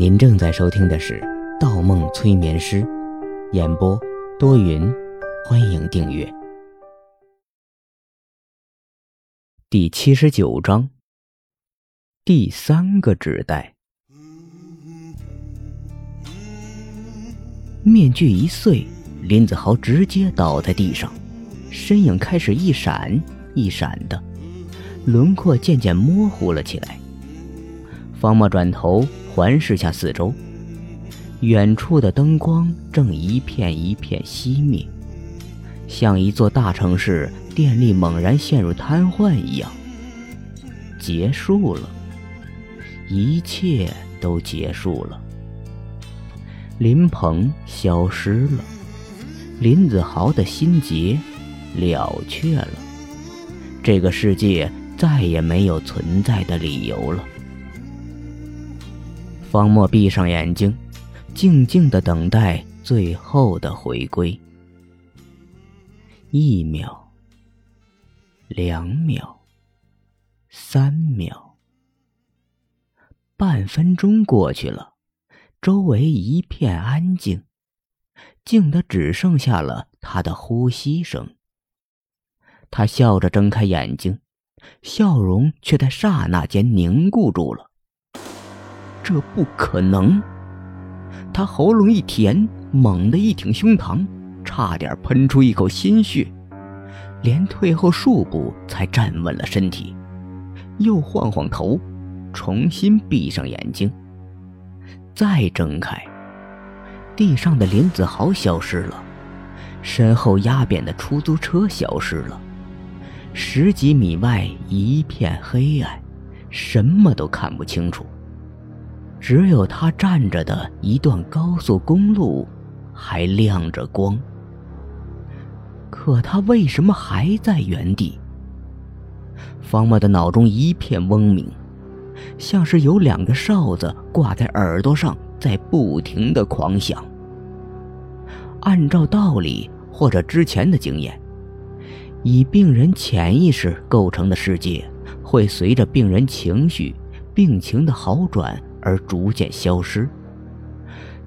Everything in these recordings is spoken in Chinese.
您正在收听的是《盗梦催眠师》，演播多云，欢迎订阅。第七十九章，第三个纸袋。面具一碎，林子豪直接倒在地上，身影开始一闪一闪的，轮廓渐渐模糊了起来。方墨转头环视下四周，远处的灯光正一片一片熄灭，像一座大城市电力猛然陷入瘫痪一样。结束了，一切都结束了。林鹏消失了，林子豪的心结了却了，这个世界再也没有存在的理由了。方墨闭上眼睛，静静的等待最后的回归。一秒，两秒，三秒，半分钟过去了，周围一片安静，静的只剩下了他的呼吸声。他笑着睁开眼睛，笑容却在刹那间凝固住了。这不可能！他喉咙一甜，猛地一挺胸膛，差点喷出一口鲜血，连退后数步才站稳了身体，又晃晃头，重新闭上眼睛，再睁开，地上的林子豪消失了，身后压扁的出租车消失了，十几米外一片黑暗，什么都看不清楚。只有他站着的一段高速公路，还亮着光。可他为什么还在原地？方墨的脑中一片嗡鸣，像是有两个哨子挂在耳朵上，在不停的狂响。按照道理或者之前的经验，以病人潜意识构成的世界，会随着病人情绪、病情的好转。而逐渐消失。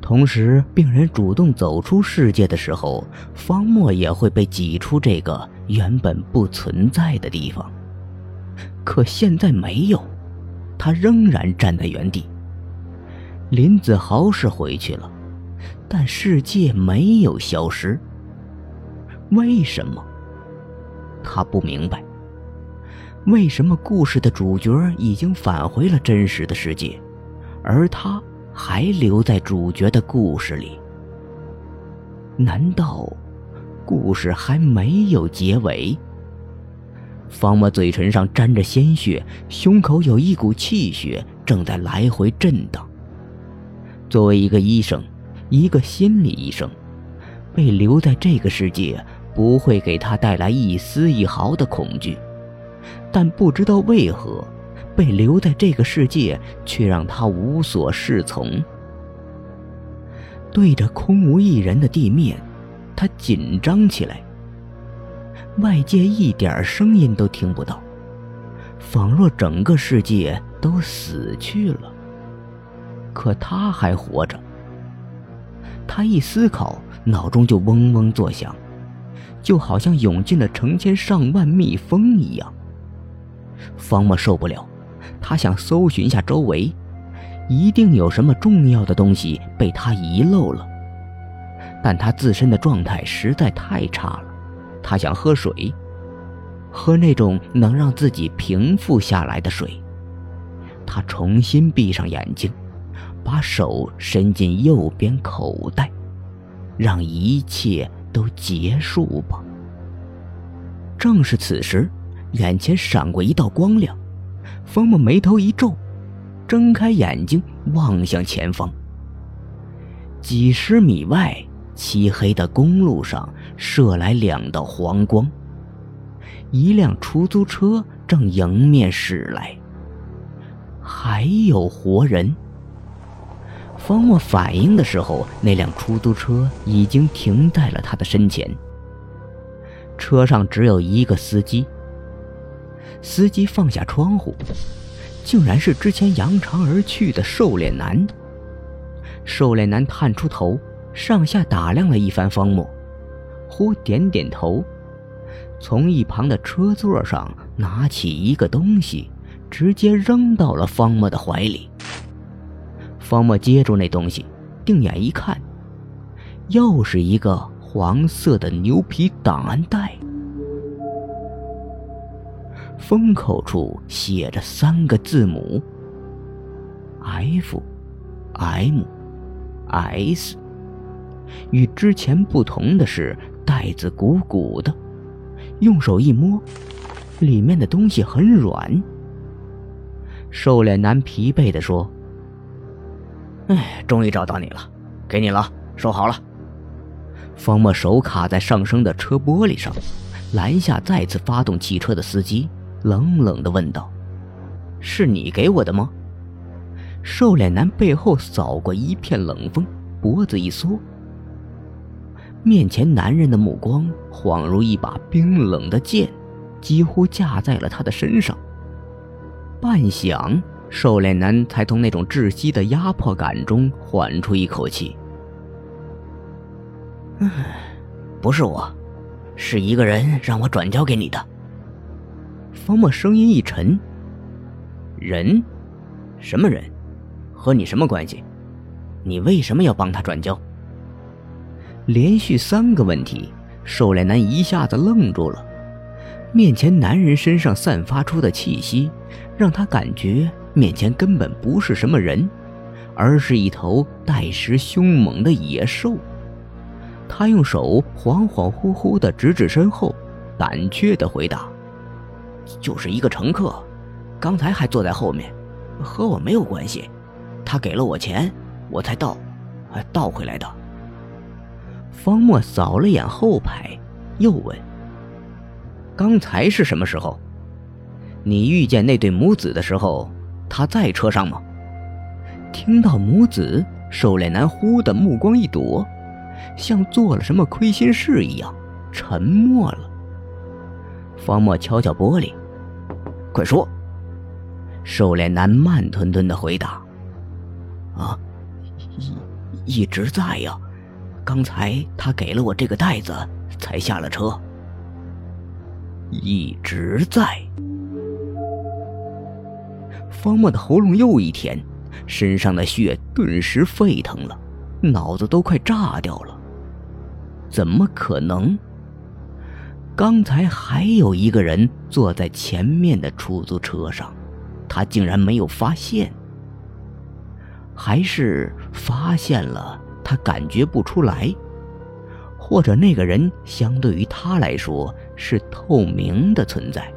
同时，病人主动走出世界的时候，方墨也会被挤出这个原本不存在的地方。可现在没有，他仍然站在原地。林子豪是回去了，但世界没有消失。为什么？他不明白。为什么故事的主角已经返回了真实的世界？而他还留在主角的故事里。难道故事还没有结尾？方墨嘴唇上沾着鲜血，胸口有一股气血正在来回震荡。作为一个医生，一个心理医生，被留在这个世界不会给他带来一丝一毫的恐惧，但不知道为何。被留在这个世界，却让他无所适从。对着空无一人的地面，他紧张起来。外界一点声音都听不到，仿若整个世界都死去了。可他还活着。他一思考，脑中就嗡嗡作响，就好像涌进了成千上万蜜蜂一样。方墨受不了。他想搜寻一下周围，一定有什么重要的东西被他遗漏了。但他自身的状态实在太差了，他想喝水，喝那种能让自己平复下来的水。他重新闭上眼睛，把手伸进右边口袋，让一切都结束吧。正是此时，眼前闪过一道光亮。方木眉头一皱，睁开眼睛望向前方。几十米外，漆黑的公路上射来两道黄光，一辆出租车正迎面驶来。还有活人。方墨反应的时候，那辆出租车已经停在了他的身前。车上只有一个司机。司机放下窗户，竟然是之前扬长而去的瘦脸男。瘦脸男探出头，上下打量了一番方墨，忽点点头，从一旁的车座上拿起一个东西，直接扔到了方墨的怀里。方墨接住那东西，定眼一看，又是一个黄色的牛皮档案袋，封口处写着三个字母：F、M。S，与之前不同的是，袋子鼓鼓的，用手一摸，里面的东西很软。瘦脸男疲惫地说：“哎，终于找到你了，给你了，收好了。”方墨手卡在上升的车玻璃上，拦下再次发动汽车的司机，冷冷的问道：“是你给我的吗？”瘦脸男背后扫过一片冷风，脖子一缩。面前男人的目光恍如一把冰冷的剑，几乎架在了他的身上。半晌，瘦脸男才从那种窒息的压迫感中缓出一口气：“唉，不是我，是一个人让我转交给你的。”方墨声音一沉：“人？什么人？”和你什么关系？你为什么要帮他转交？连续三个问题，瘦脸男一下子愣住了。面前男人身上散发出的气息，让他感觉面前根本不是什么人，而是一头带食凶猛的野兽。他用手恍恍惚惚地指指身后，胆怯地回答：“就是一个乘客，刚才还坐在后面，和我没有关系。”他给了我钱，我才倒，倒回来的。方墨扫了眼后排，又问：“刚才是什么时候？你遇见那对母子的时候，他在车上吗？”听到母子，狩猎男忽的目光一躲，像做了什么亏心事一样，沉默了。方墨敲敲玻璃：“快说。”瘦脸男慢吞吞的回答。啊，一一直在呀，刚才他给了我这个袋子，才下了车。一直在。方墨的喉咙又一甜，身上的血顿时沸腾了，脑子都快炸掉了。怎么可能？刚才还有一个人坐在前面的出租车上，他竟然没有发现。还是发现了，他感觉不出来，或者那个人相对于他来说是透明的存在，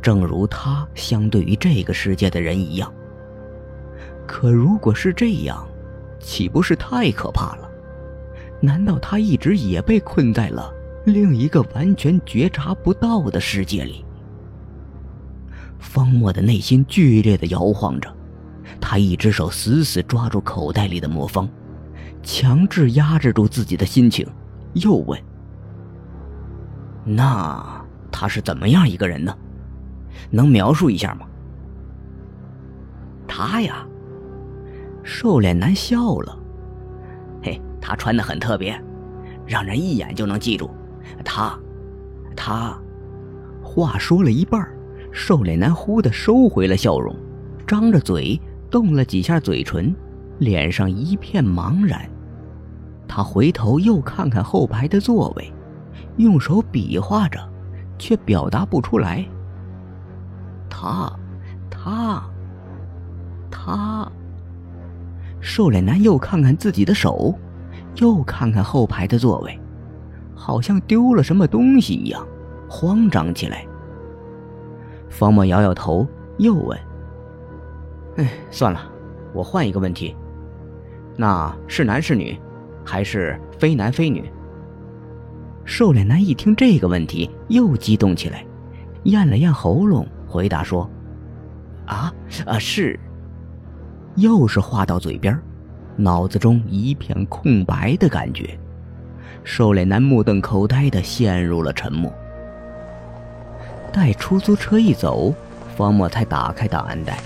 正如他相对于这个世界的人一样。可如果是这样，岂不是太可怕了？难道他一直也被困在了另一个完全觉察不到的世界里？方墨的内心剧烈的摇晃着。他一只手死死抓住口袋里的魔方，强制压制住自己的心情，又问：“那他是怎么样一个人呢？能描述一下吗？”他呀，瘦脸男笑了：“嘿，他穿的很特别，让人一眼就能记住。他，他……”话说了一半，瘦脸男忽地收回了笑容，张着嘴。动了几下嘴唇，脸上一片茫然。他回头又看看后排的座位，用手比划着，却表达不出来。他，他，他。瘦脸男又看看自己的手，又看看后排的座位，好像丢了什么东西一样，慌张起来。方墨摇摇头，又问。哎，算了，我换一个问题，那是男是女，还是非男非女？瘦脸男一听这个问题，又激动起来，咽了咽喉咙，回答说：“啊啊，是。”又是话到嘴边，脑子中一片空白的感觉。瘦脸男目瞪口呆的陷入了沉默。待出租车一走，方墨才打开档案袋。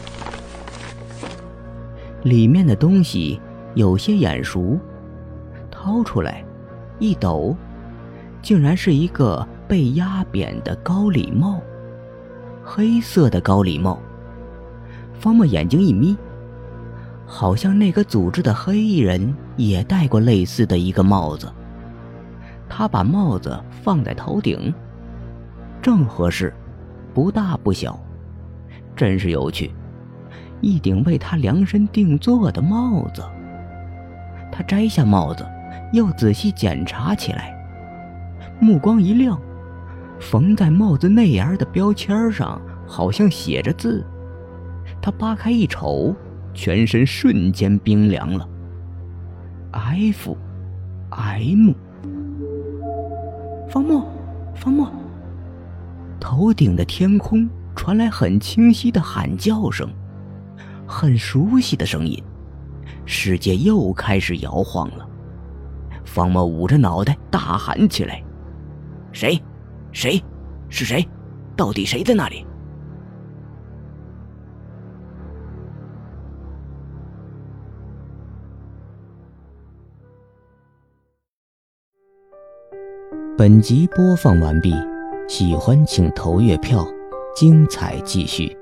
里面的东西有些眼熟，掏出来，一抖，竟然是一个被压扁的高礼帽。黑色的高礼帽。方墨眼睛一眯，好像那个组织的黑衣人也戴过类似的一个帽子。他把帽子放在头顶，正合适，不大不小，真是有趣。一顶为他量身定做的帽子。他摘下帽子，又仔细检查起来，目光一亮，缝在帽子内沿的标签上好像写着字。他扒开一瞅，全身瞬间冰凉了。F，M。方墨，方墨。头顶的天空传来很清晰的喊叫声，很熟悉的声音。世界又开始摇晃了。方墨捂着脑袋大喊起来：“谁？谁？是谁？到底谁在那里？”本集播放完毕，喜欢请投月票，精彩继续。